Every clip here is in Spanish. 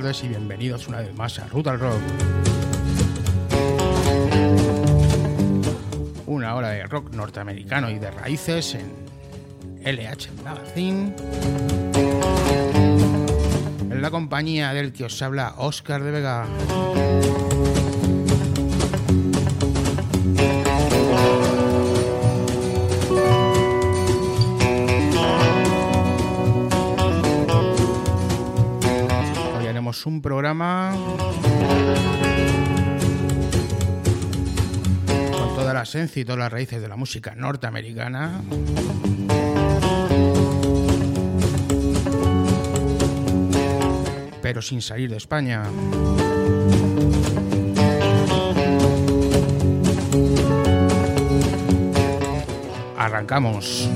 tardes y bienvenidos una vez más a Ruta Rock. Una hora de rock norteamericano y de raíces en LH Magazine. En la compañía del que os habla Oscar de Vega. Programa con toda la esencia y todas las raíces de la música norteamericana. Pero sin salir de España. Arrancamos.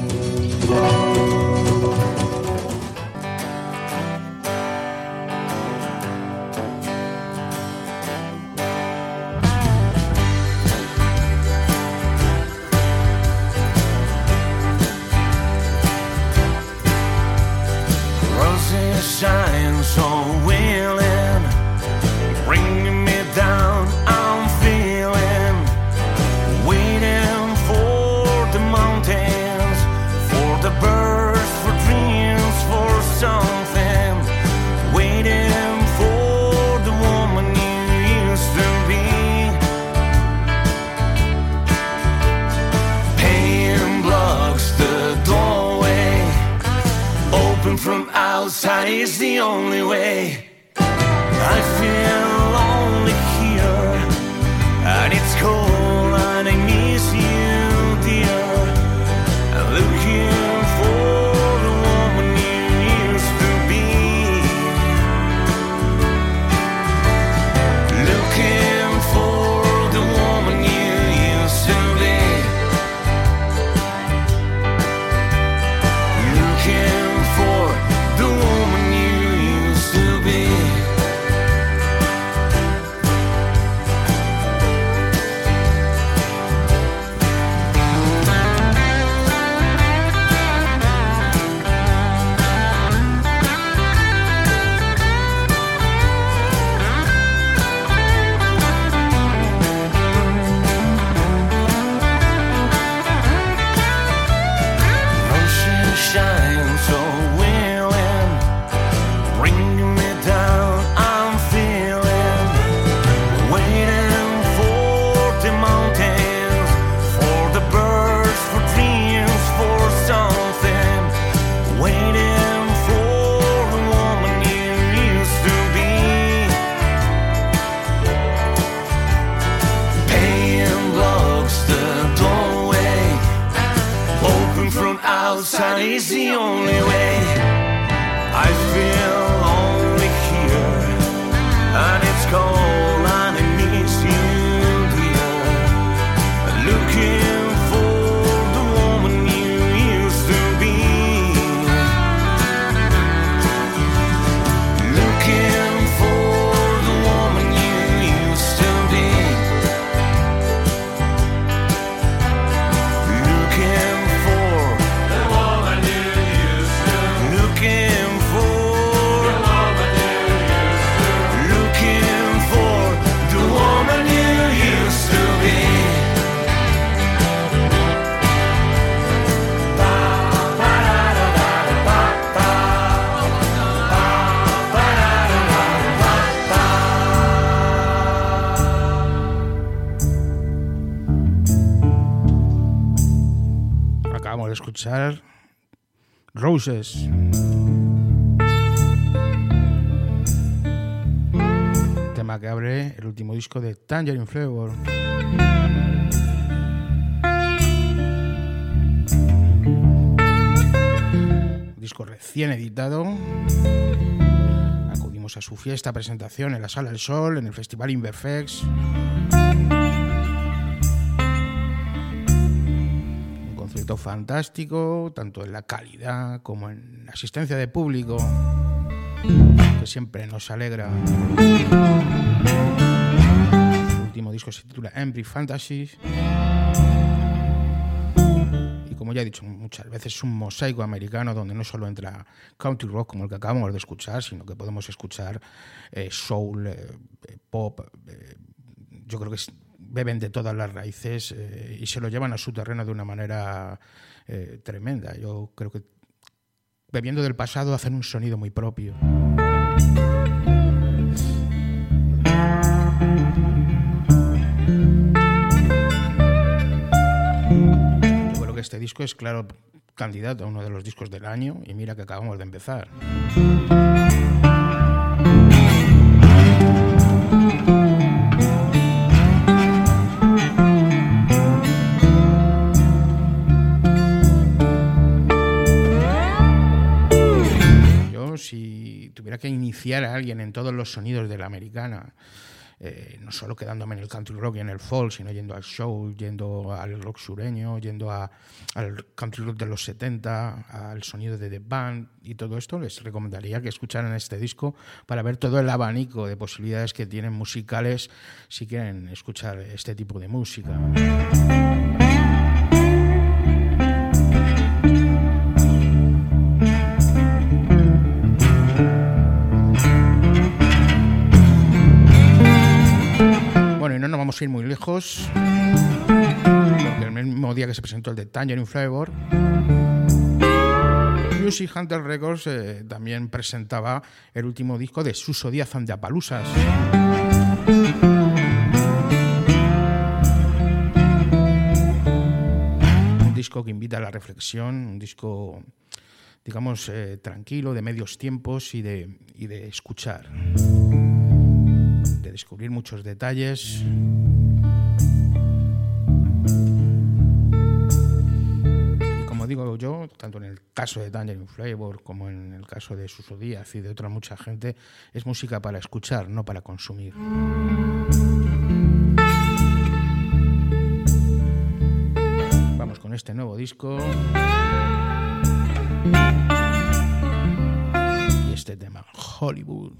Outside is the only way. Roses. Tema que abre el último disco de Tangerine Flavor. disco recién editado. Acudimos a su fiesta presentación en la Sala del Sol, en el Festival Inverfex. Fantástico, tanto en la calidad como en la asistencia de público, que siempre nos alegra. El último disco se titula Embry Fantasy. Y como ya he dicho muchas veces, es un mosaico americano donde no solo entra country rock como el que acabamos de escuchar, sino que podemos escuchar eh, soul, eh, pop. yo creo que beben de todas las raíces y se lo llevan a su terreno de una manera tremenda. Yo creo que bebiendo del pasado hacen un sonido muy propio. este disco es claro candidato a uno de los discos del año y mira que acabamos de empezar. Que iniciar a alguien en todos los sonidos de la americana, eh, no solo quedándome en el country rock y en el folk, sino yendo al show, yendo al rock sureño, yendo al country rock de los 70, al sonido de The Band y todo esto, les recomendaría que escucharan este disco para ver todo el abanico de posibilidades que tienen musicales si quieren escuchar este tipo de música. Vamos a ir muy lejos, el mismo día que se presentó el de Tangerine Flavor, Music Hunter Records eh, también presentaba el último disco de Suso Díaz. Un disco que invita a la reflexión, un disco, digamos, eh, tranquilo, de medios tiempos y de, y de escuchar de descubrir muchos detalles. Y como digo yo, tanto en el caso de Tangerine Flavor como en el caso de Suso Díaz y de otra mucha gente, es música para escuchar, no para consumir. Vamos con este nuevo disco. Y este tema, Hollywood.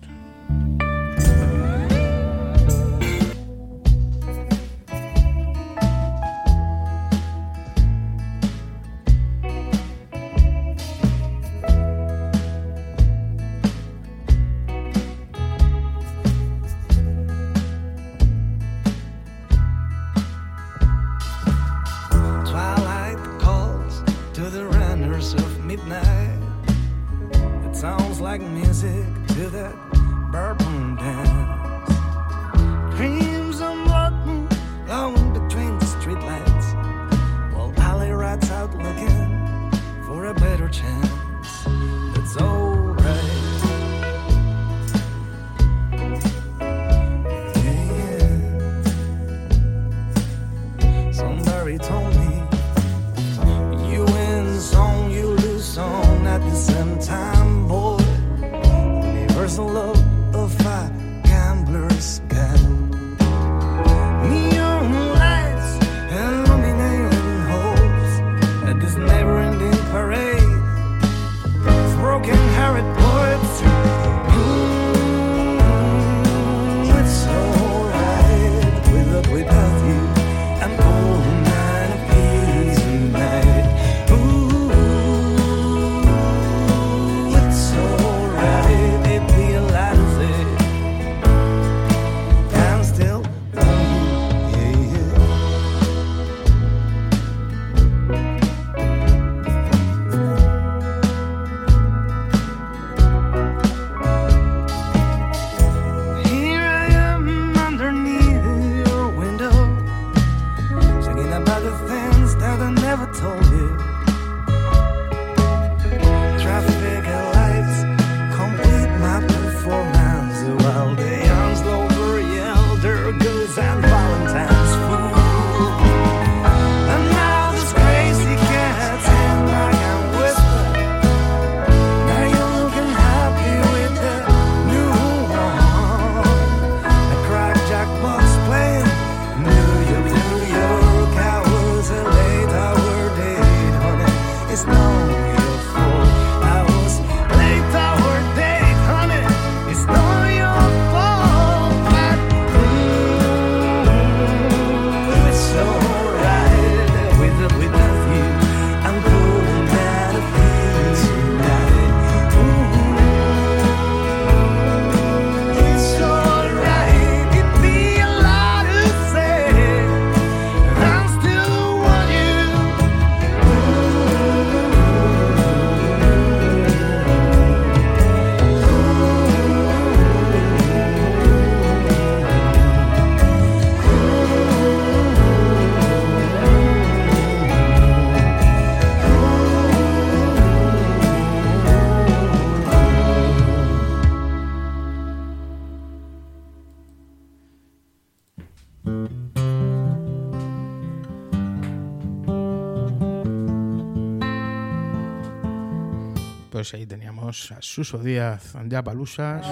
Pues ahí teníamos a Suso Díaz, Andea Palusas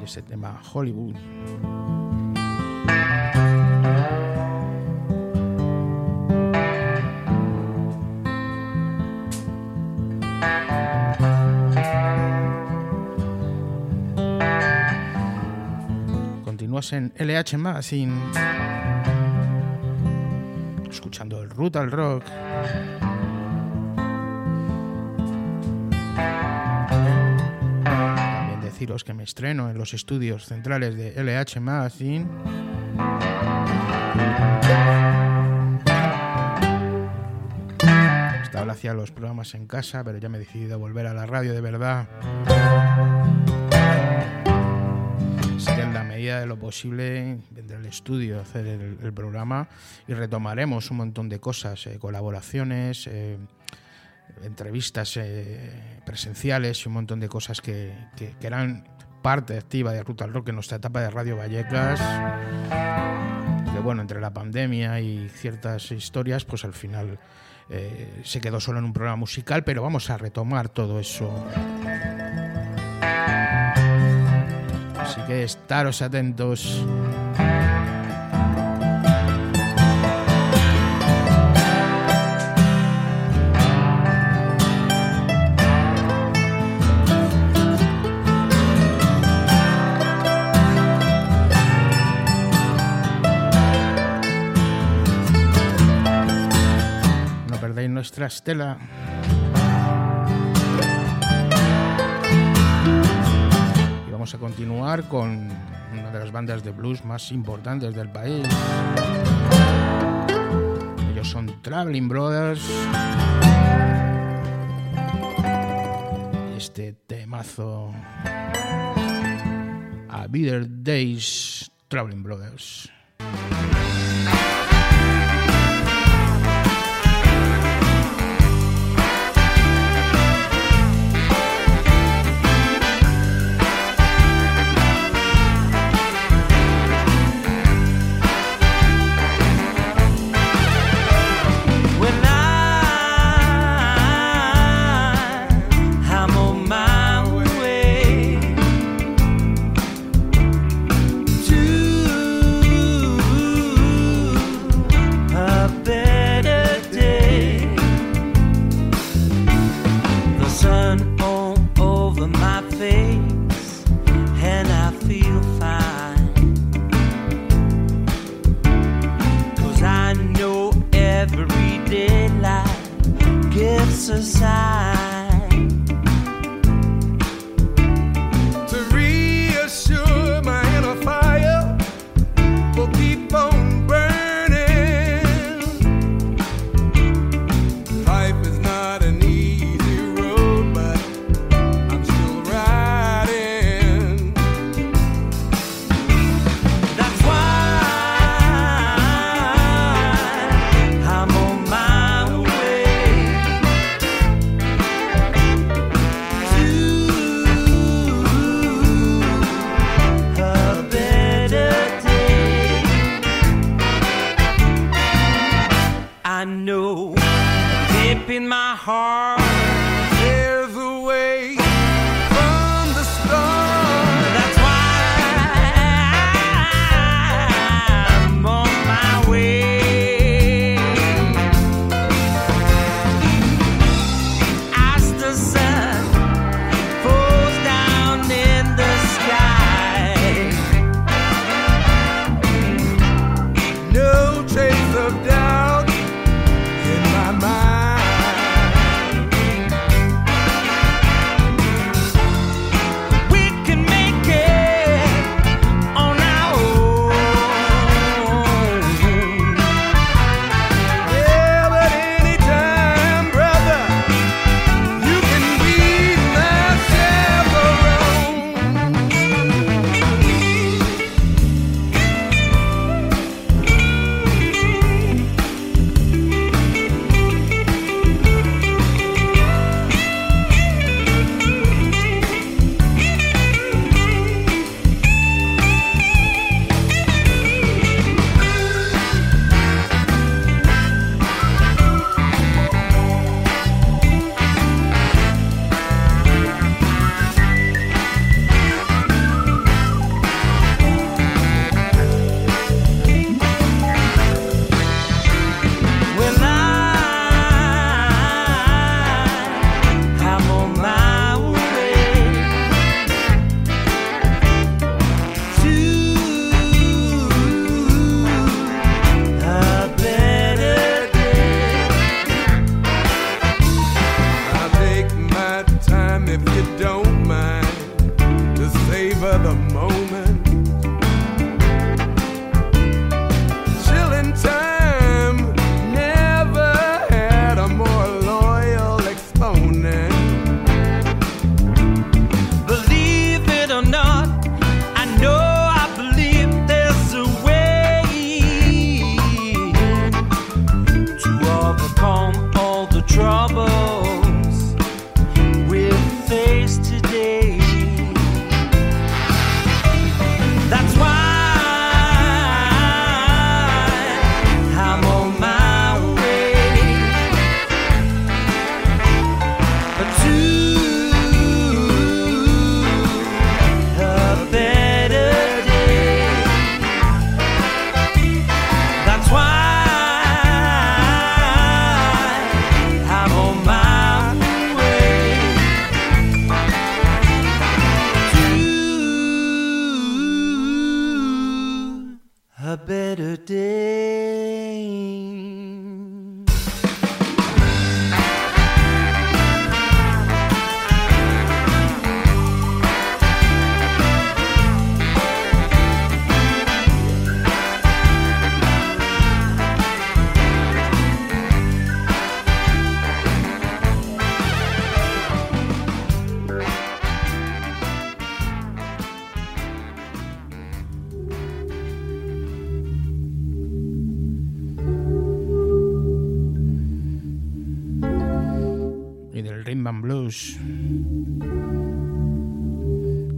y ese tema Hollywood. Continúas en LH Magazine escuchando el Rutal Rock. Deciros que me estreno en los estudios centrales de LH Magazine. Estaba hacía los programas en casa, pero ya me he decidido volver a la radio de verdad. Así que en la medida de lo posible vendré al estudio a hacer el, programa y retomaremos un montón de cosas, eh, colaboraciones, eh, entrevistas eh, presenciales y un montón de cosas que, que, eran parte activa de Ruta al Rock en nuestra etapa de Radio Vallecas. Que bueno, entre la pandemia y ciertas historias, pues al final eh, se quedó solo en un programa musical, pero vamos a retomar todo eso. Así que estaros atentos. Nuestra estela. Y vamos a continuar con una de las bandas de blues más importantes del país. Ellos son Traveling Brothers. Este temazo. A Better Days Traveling Brothers.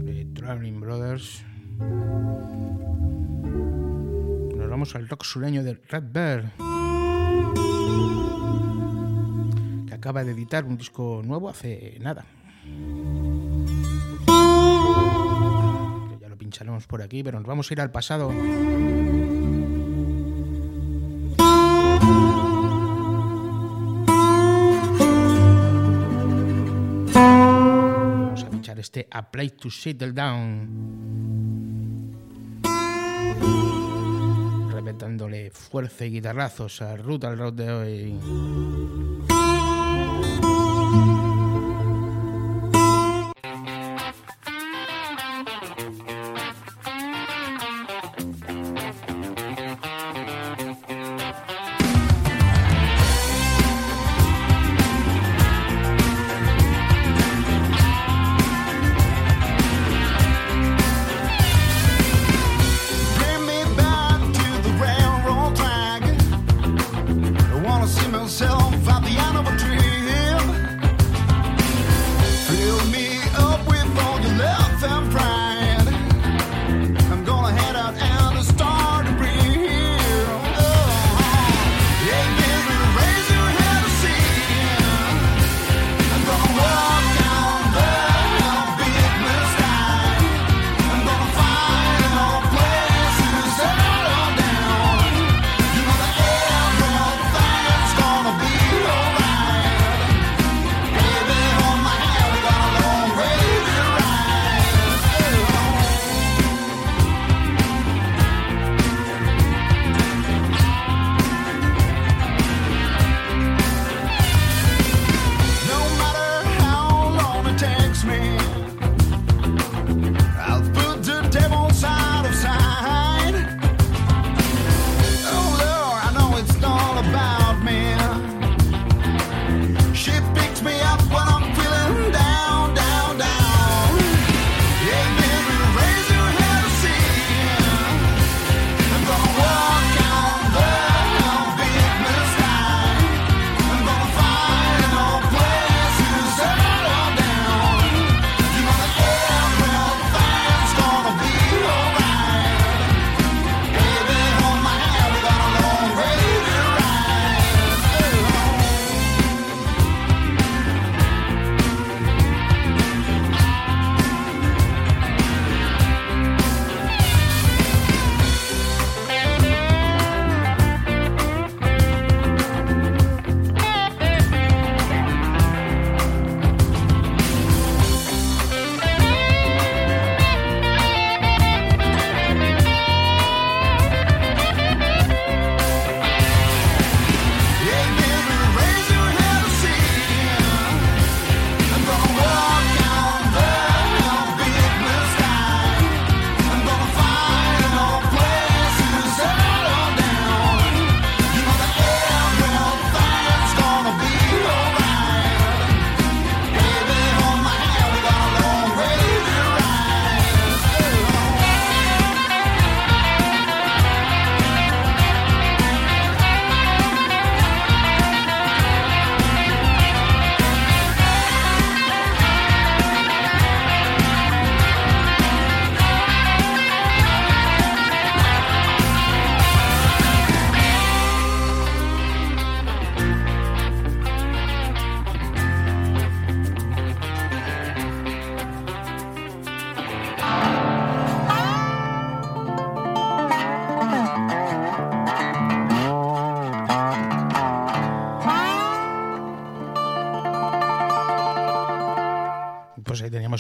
De Traveling Brothers. Nos vamos al rock sureño de Red Bear, que acaba de editar un disco nuevo hace nada. Ya lo pincharemos por aquí, pero nos vamos a ir al pasado. Este A Place to Settle Down. Reventándole fuerza y guitarrazos a Ruta al Road de hoy.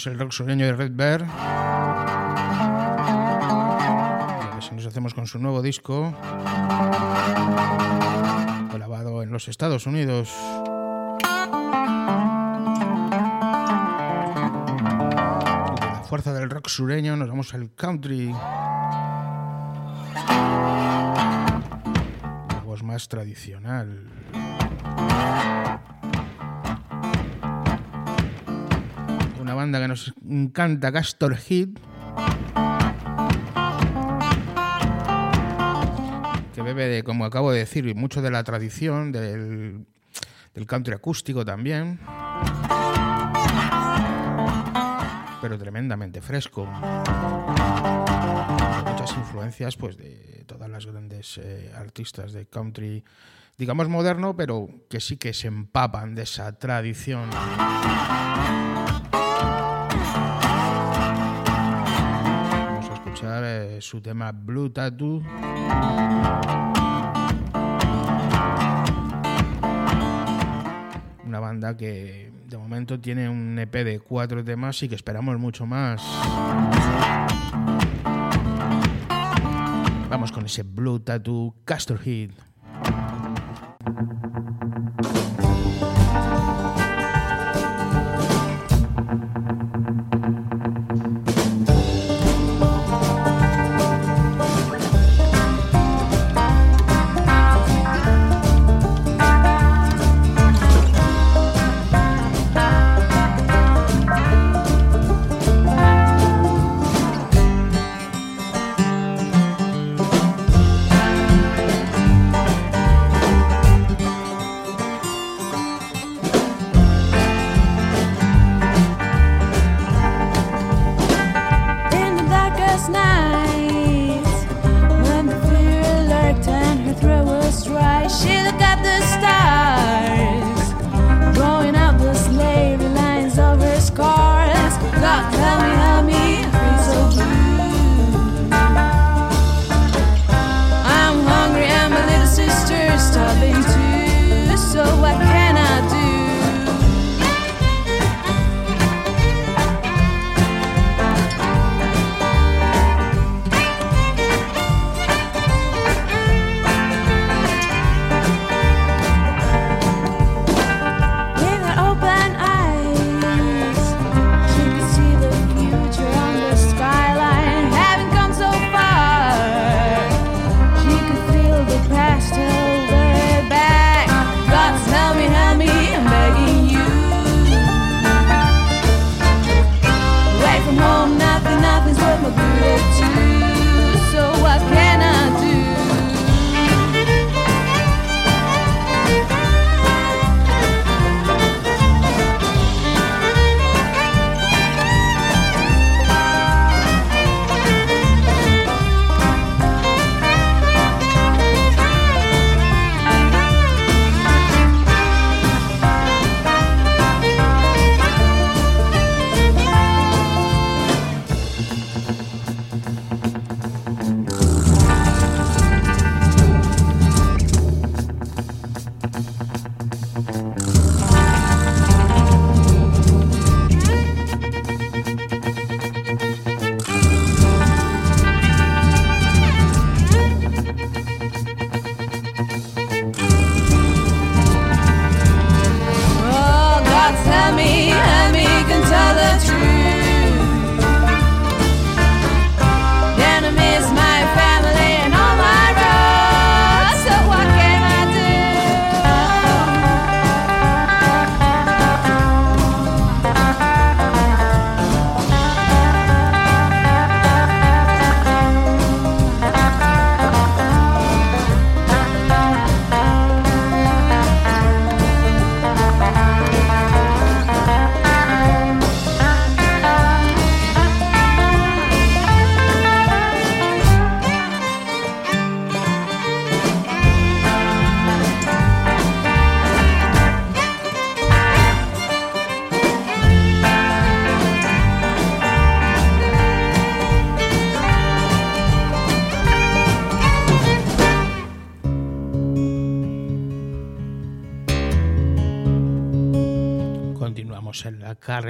El rock sureño de Red Bear. hacemos con su nuevo disco, grabado en los Estados Unidos. la fuerza del rock sureño nos vamos al country. La voz más tradicional. Nos encanta, Castor Heat de, como acabo de decir, mucho de la tradición, del, del country acústico también. Pero tremendamente fresco. Muchas influencias pues, de todas las grandes eh, artistas de country, digamos moderno, pero que sí que se empapan de esa tradición. Eh, su tema Blue Tattoo. Una banda que de momento tiene un EP de cuatro temas y que esperamos mucho más. Vamos con ese Blue Tattoo Castor Heat.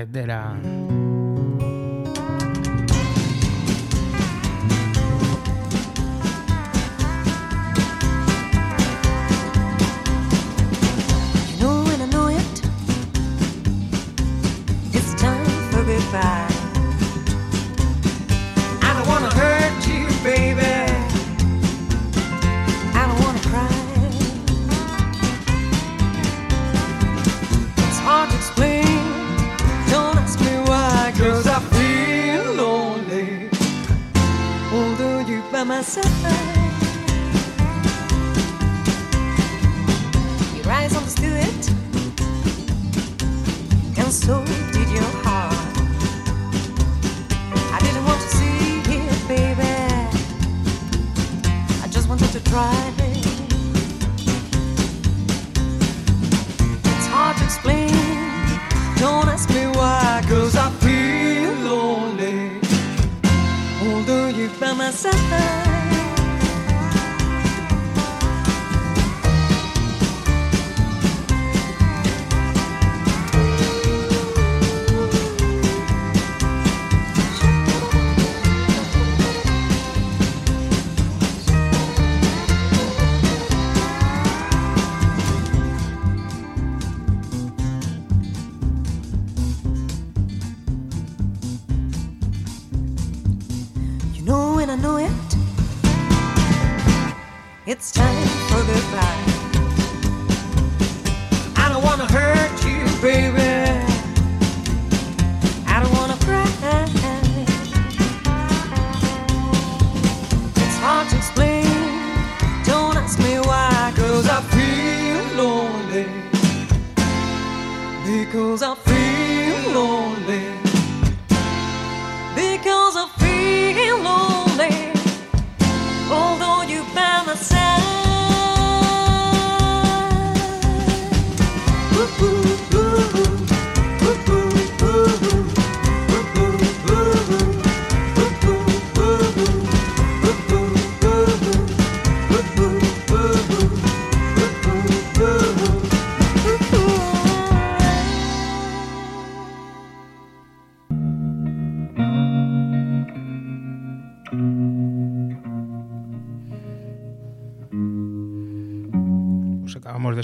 Carretera.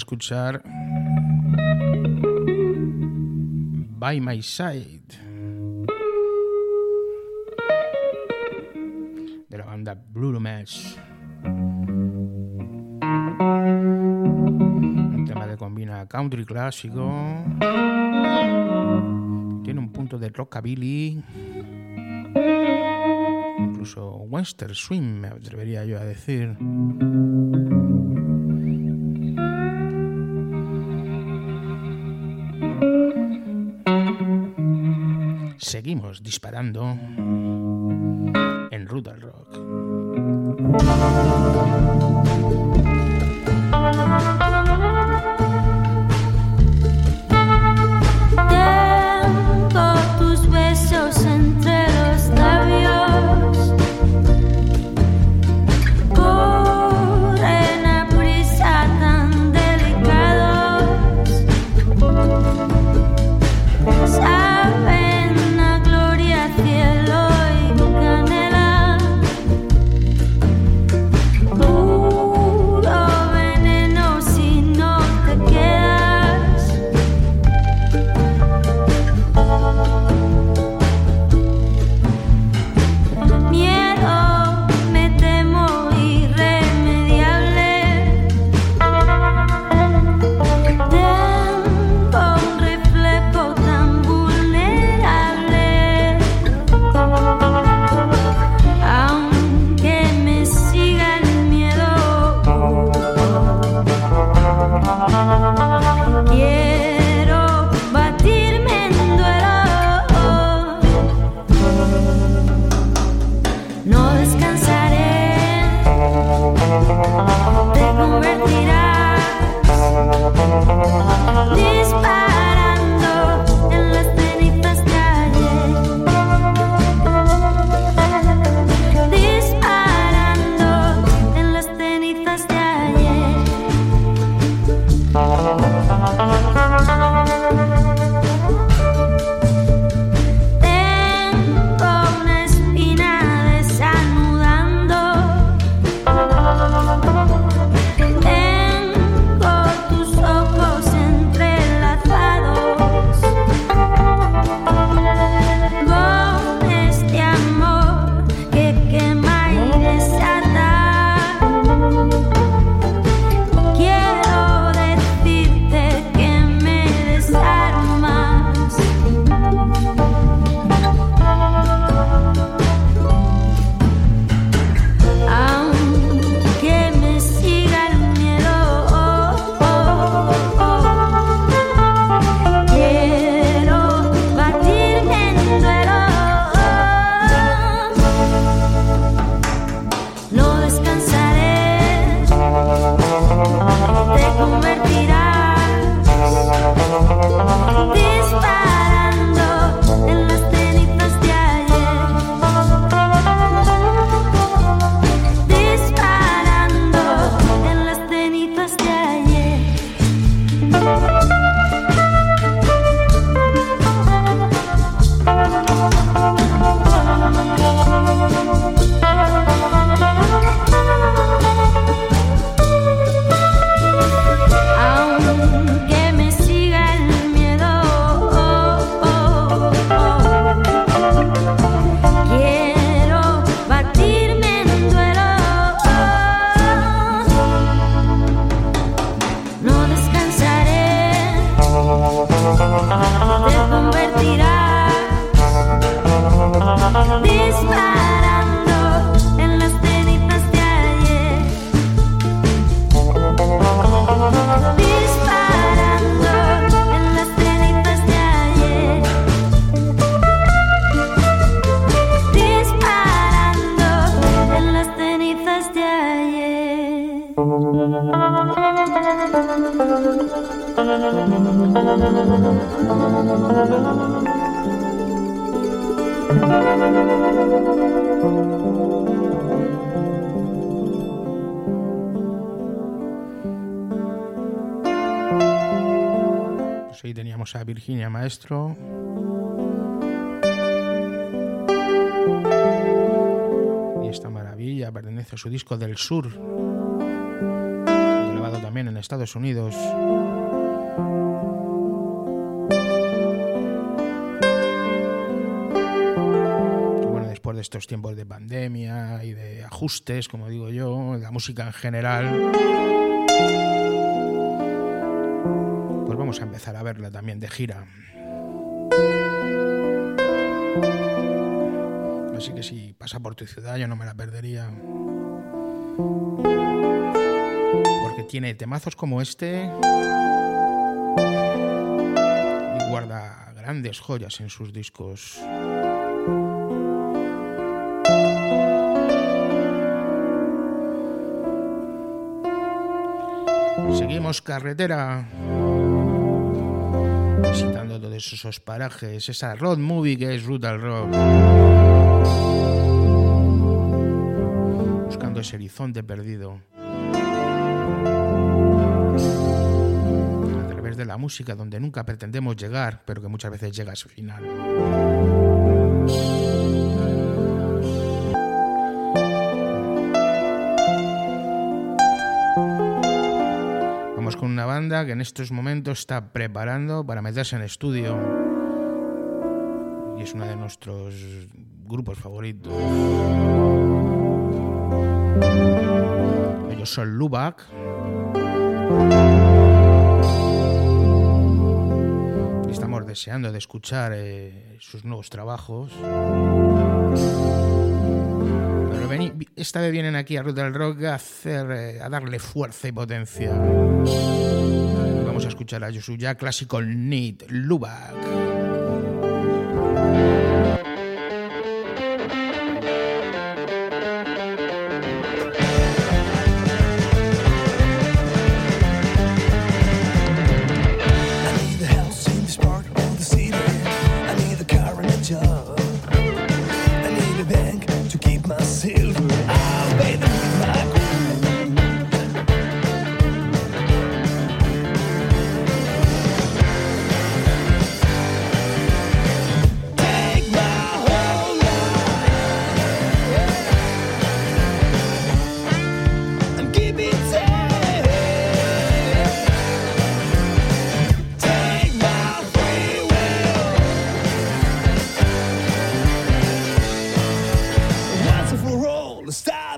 Escuchar By My Side de la banda Blue Mesh. Un tema que combina country clásico, tiene un punto de rockabilly, incluso western swing, me atrevería yo a decir. Seguimos disparando en Rudal Rock. Virginia Maestro. Y esta maravilla pertenece a su disco del sur, grabado también en Estados Unidos. de estos tiempos de pandemia y de ajustes, como digo yo, la música en general, a empezar a verla también de gira. Así que si pasa por tu ciudad yo no me la perdería. Porque tiene temazos como este y guarda grandes joyas en sus discos. Seguimos carretera. Visitando todos esos parajes, esa road movie que es Rutal Rock. Buscando ese horizonte perdido. A través de la música donde nunca pretendemos llegar, pero que muchas veces llega a su final. Una banda que en estos momentos está preparando para meterse en estudio. Y es uno de nuestros grupos favoritos. Ellos son Lubac. Estamos deseando de escuchar eh, sus nuevos trabajos esta vez vienen aquí a Ruta del Rock a, hacer, eh, a darle fuerza y potencia. Vamos a escuchar a Yosuya clásico Need Lubak.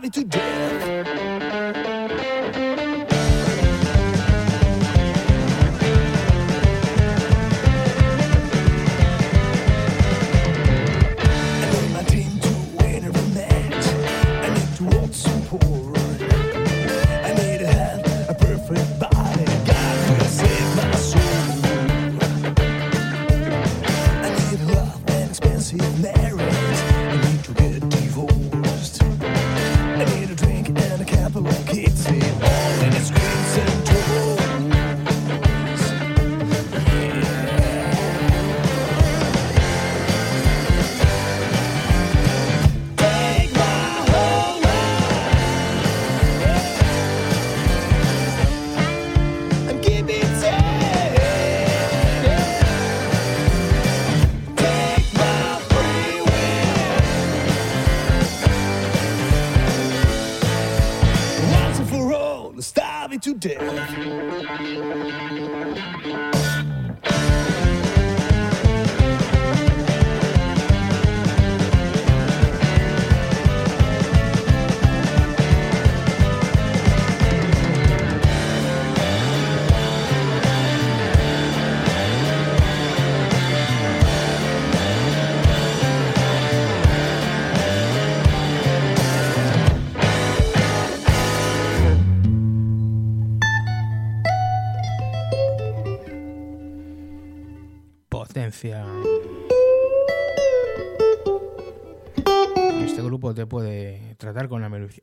Este grupo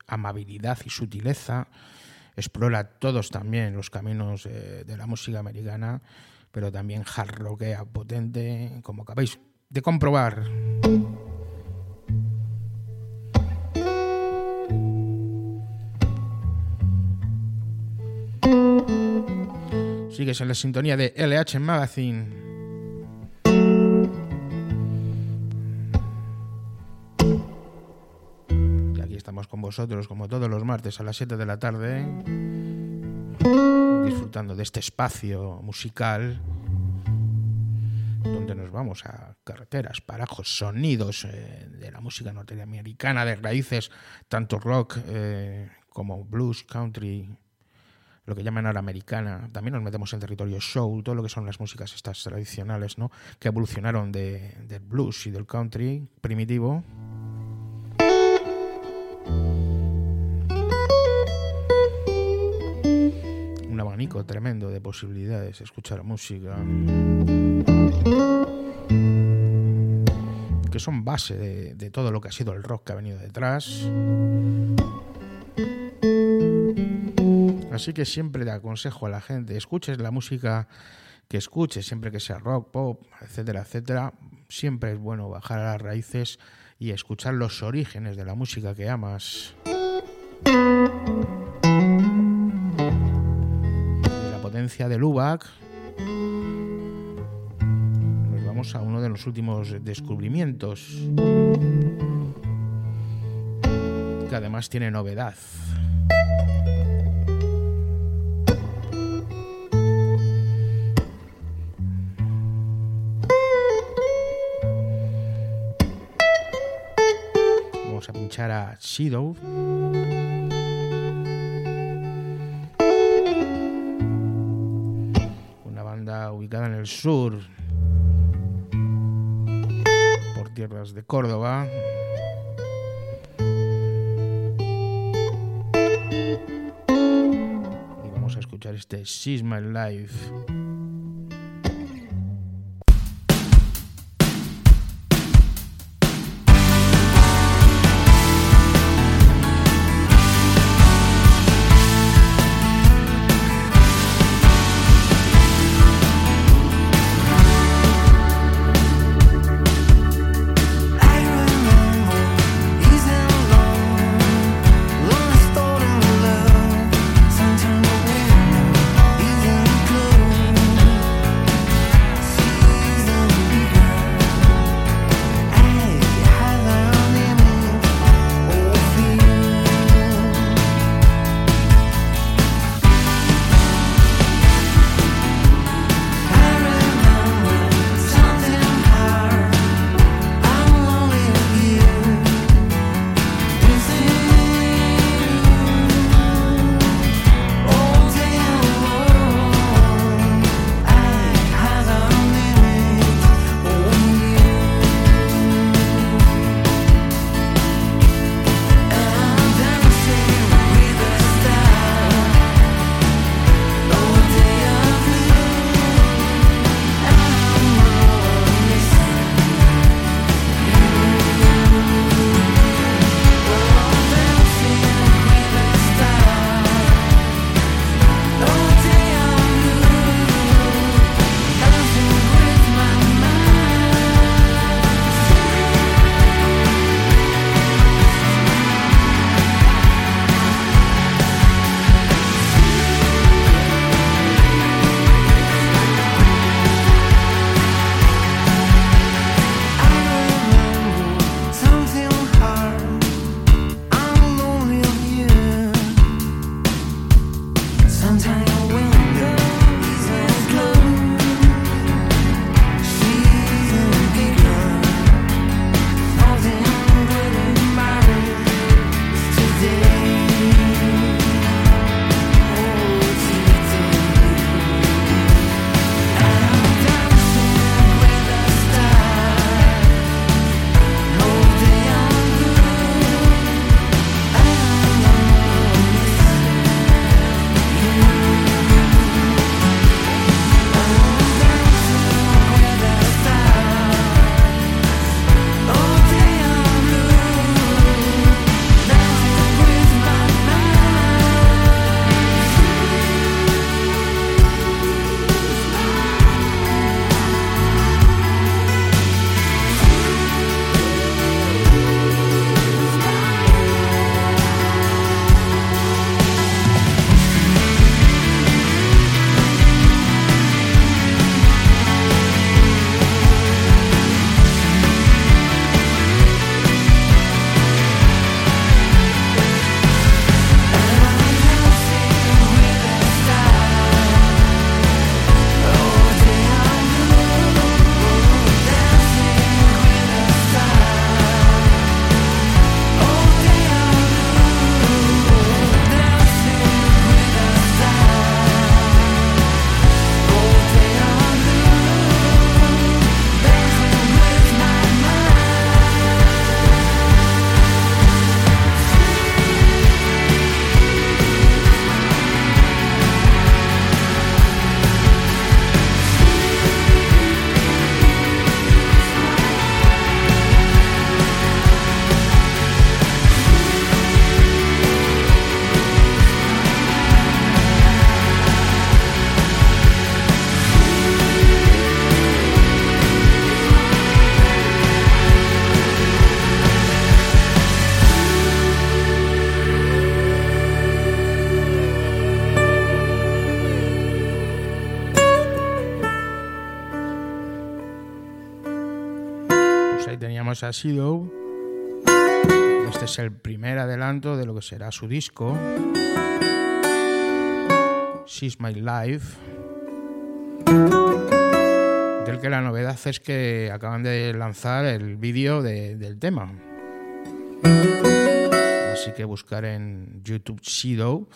amabilidad y sutileza explora todos también los caminos eh, de la música americana, pero también hard rockea potente, como acabáis de comprobar. Sigues en la sintonía de LH Magazine. Con vosotros como todos los martes a las 7 de la tarde, disfrutando de este espacio musical donde nos vamos a carreteras, parajos, sonidos eh, de la música norteamericana, de raíces, tanto rock eh, como blues, country, lo que llaman ahora americana. También nos metemos en territorio soul, todo lo que son las músicas estas tradicionales, ¿no? que evolucionaron de, del blues y del country primitivo. Tremendo de posibilidades, escuchar música. Que son base de, todo lo que ha sido el rock que ha venido detrás. Así que siempre le aconsejo a la gente, escuches la música que escuches, siempre que sea rock, pop, etcétera, etcétera. Siempre es bueno bajar a las raíces y escuchar los orígenes de la música que amas. La potencia de Lubac, nos vamos a uno de los últimos descubrimientos, que además tiene novedad. a pinchar a Shadow. Ubicada en el sur, por tierras de Córdoba. Y vamos a escuchar este She's My Life. A Sido. Este es el primer adelanto de lo que será su disco. She's My Life. Del que la novedad es que acaban de lanzar el vídeo del tema. Así que buscar en YouTube Sido.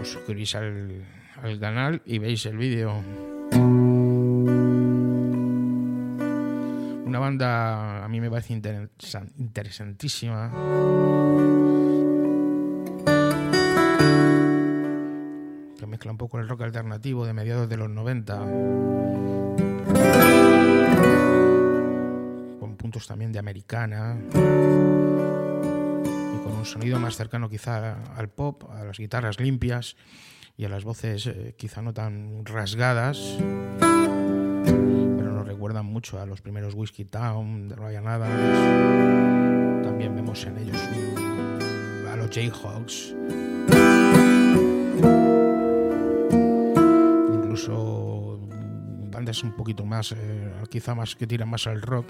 Os suscribís al, al canal y veis el vídeo. Una banda a mí me parece interesantísima. Que mezcla un poco el rock alternativo de mediados de los 90. Con puntos también de americana. Y con un sonido más cercano quizá al pop, a las guitarras limpias y a las voces eh, quizá no tan rasgadas recuerdan mucho a los primeros Whiskey Town de Ryan Adams. También vemos en ellos a los Jayhawks. Incluso bandas un poquito más, eh, quizá más que tiran más al rock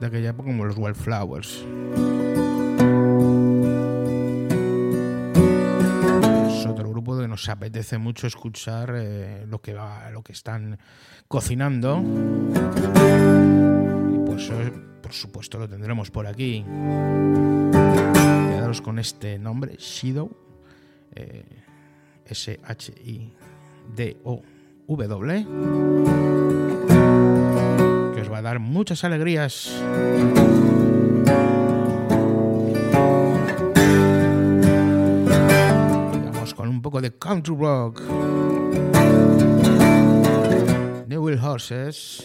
de aquella época, como los Wildflowers. Nos apetece mucho escuchar eh, lo, que va, lo que están cocinando. Y pues eh, por supuesto lo tendremos por aquí. Quedaros con este nombre, Shido, eh, S-H-I-D-O-W, que os va a dar muchas alegrías. Poco de country rock. New Will Horses.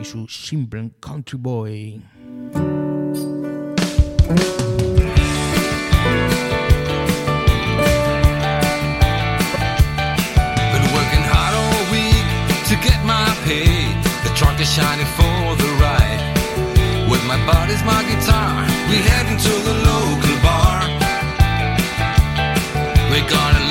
Y su Simple Country Boy. The trunk is shining for the ride. With my body's my guitar, we head into the local bar. We're gonna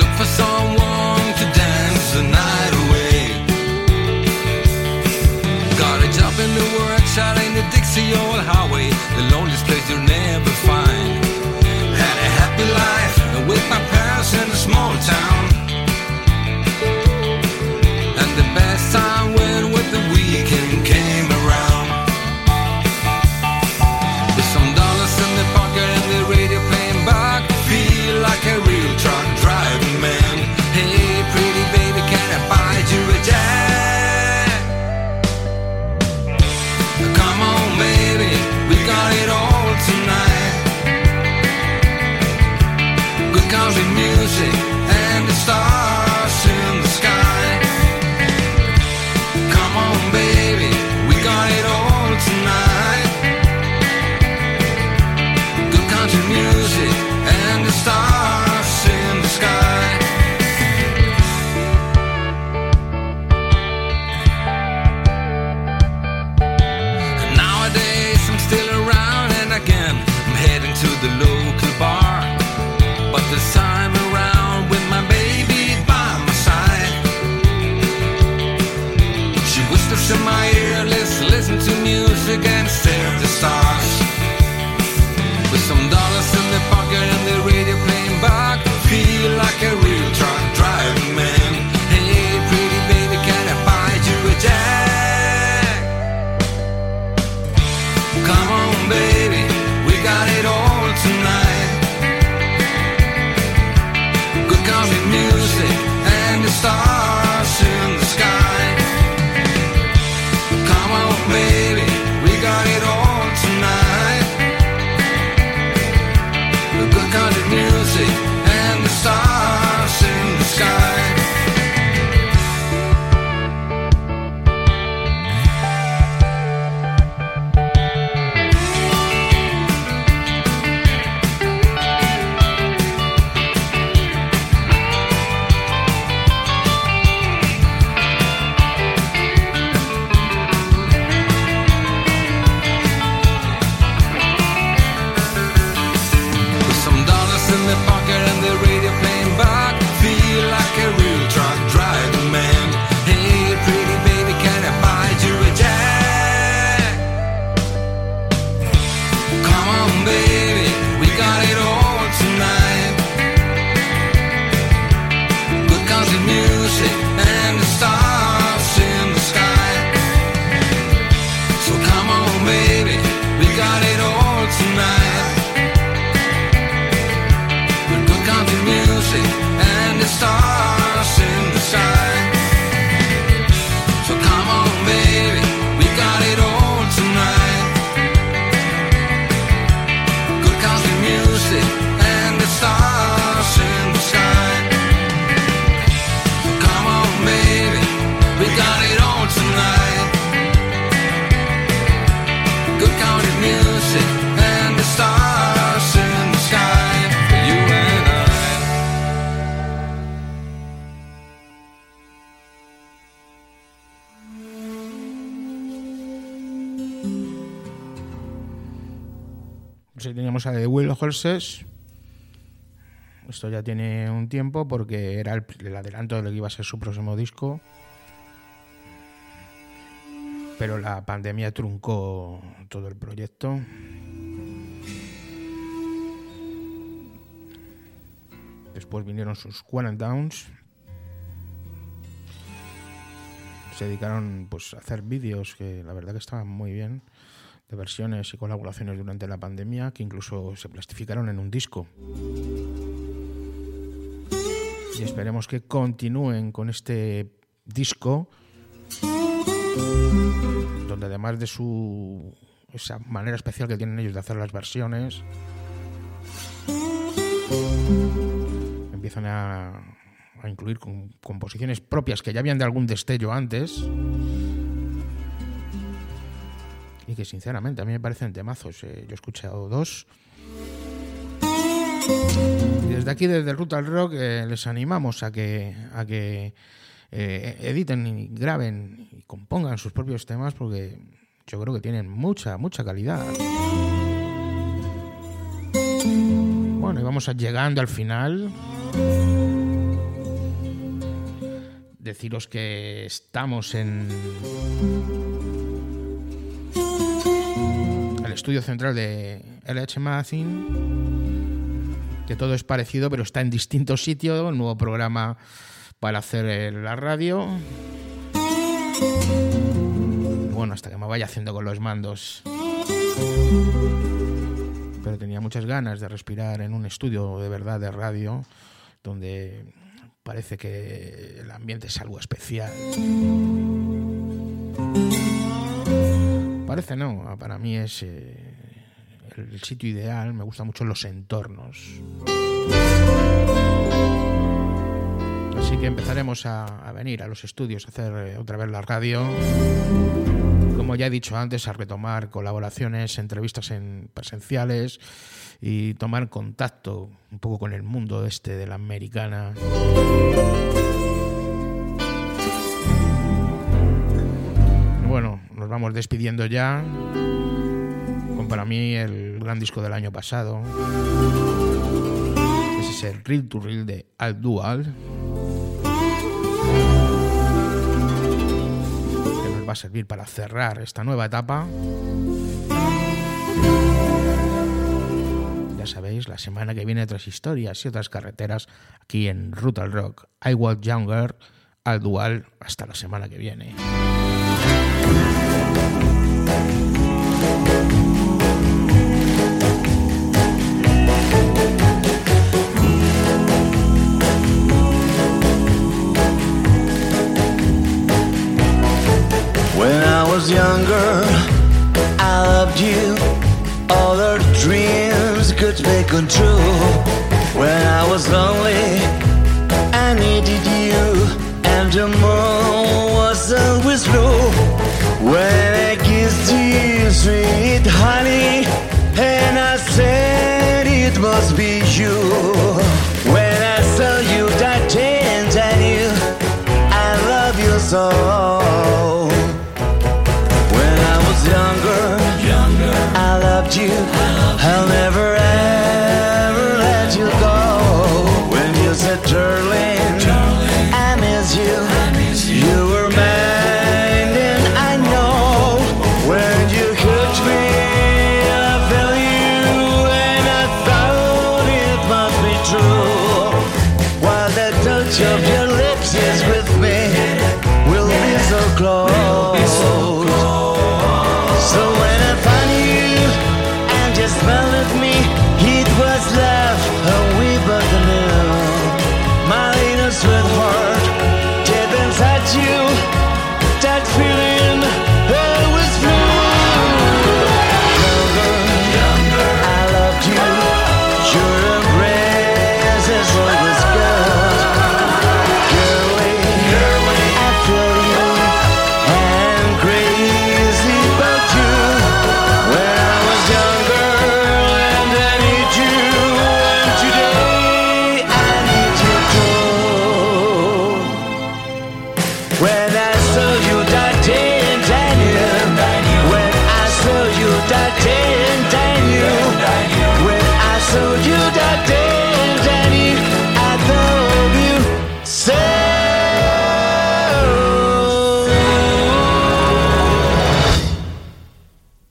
teníamos a The Will Horses. Esto ya tiene un tiempo porque era el, el adelanto de lo que iba a ser su próximo disco. Pero la pandemia truncó todo el proyecto. Después vinieron sus Downs. Se dedicaron pues, a hacer vídeos que la verdad que estaban muy bien, versiones y colaboraciones durante la pandemia, que incluso se plastificaron en un disco. Y esperemos que continúen con este disco, donde además de su esa manera especial que tienen ellos de hacer las versiones, empiezan a, incluir composiciones propias que ya habían de algún destello antes y que sinceramente a mí me parecen temazos. Eh, yo he escuchado dos. Desde aquí, desde Rutal Rock, eh, les animamos a que, a que eh, editen y graben y compongan sus propios temas porque yo creo que tienen mucha, mucha calidad. Bueno, y vamos llegando al final. Deciros que estamos en estudio central de LH Magazine, que todo es parecido, pero está en distintos sitios, un nuevo programa para hacer la radio. Bueno, hasta que me vaya haciendo con los mandos. Pero tenía muchas ganas de respirar en un estudio de verdad de radio donde parece que el ambiente es algo especial. Parece no, para mí es eh, el sitio ideal, me gustan mucho los entornos. Así que empezaremos a, venir a los estudios a hacer eh, otra vez la radio. Como ya he dicho antes, a retomar colaboraciones, entrevistas en presenciales y tomar contacto un poco con el mundo este de la americana. Nos vamos despidiendo ya con para mí el gran disco del año pasado. Ese es el Real to Real de Al Dual. Que nos va a servir para cerrar esta nueva etapa. ya sabéis, la semana que viene otras historias y otras carreteras aquí en Rutal Rock. I Walk Younger, al dual, hasta la semana que viene. When I was younger, I loved you. All our dreams could be true. When I was lonely, I needed you, and the moon was always blue.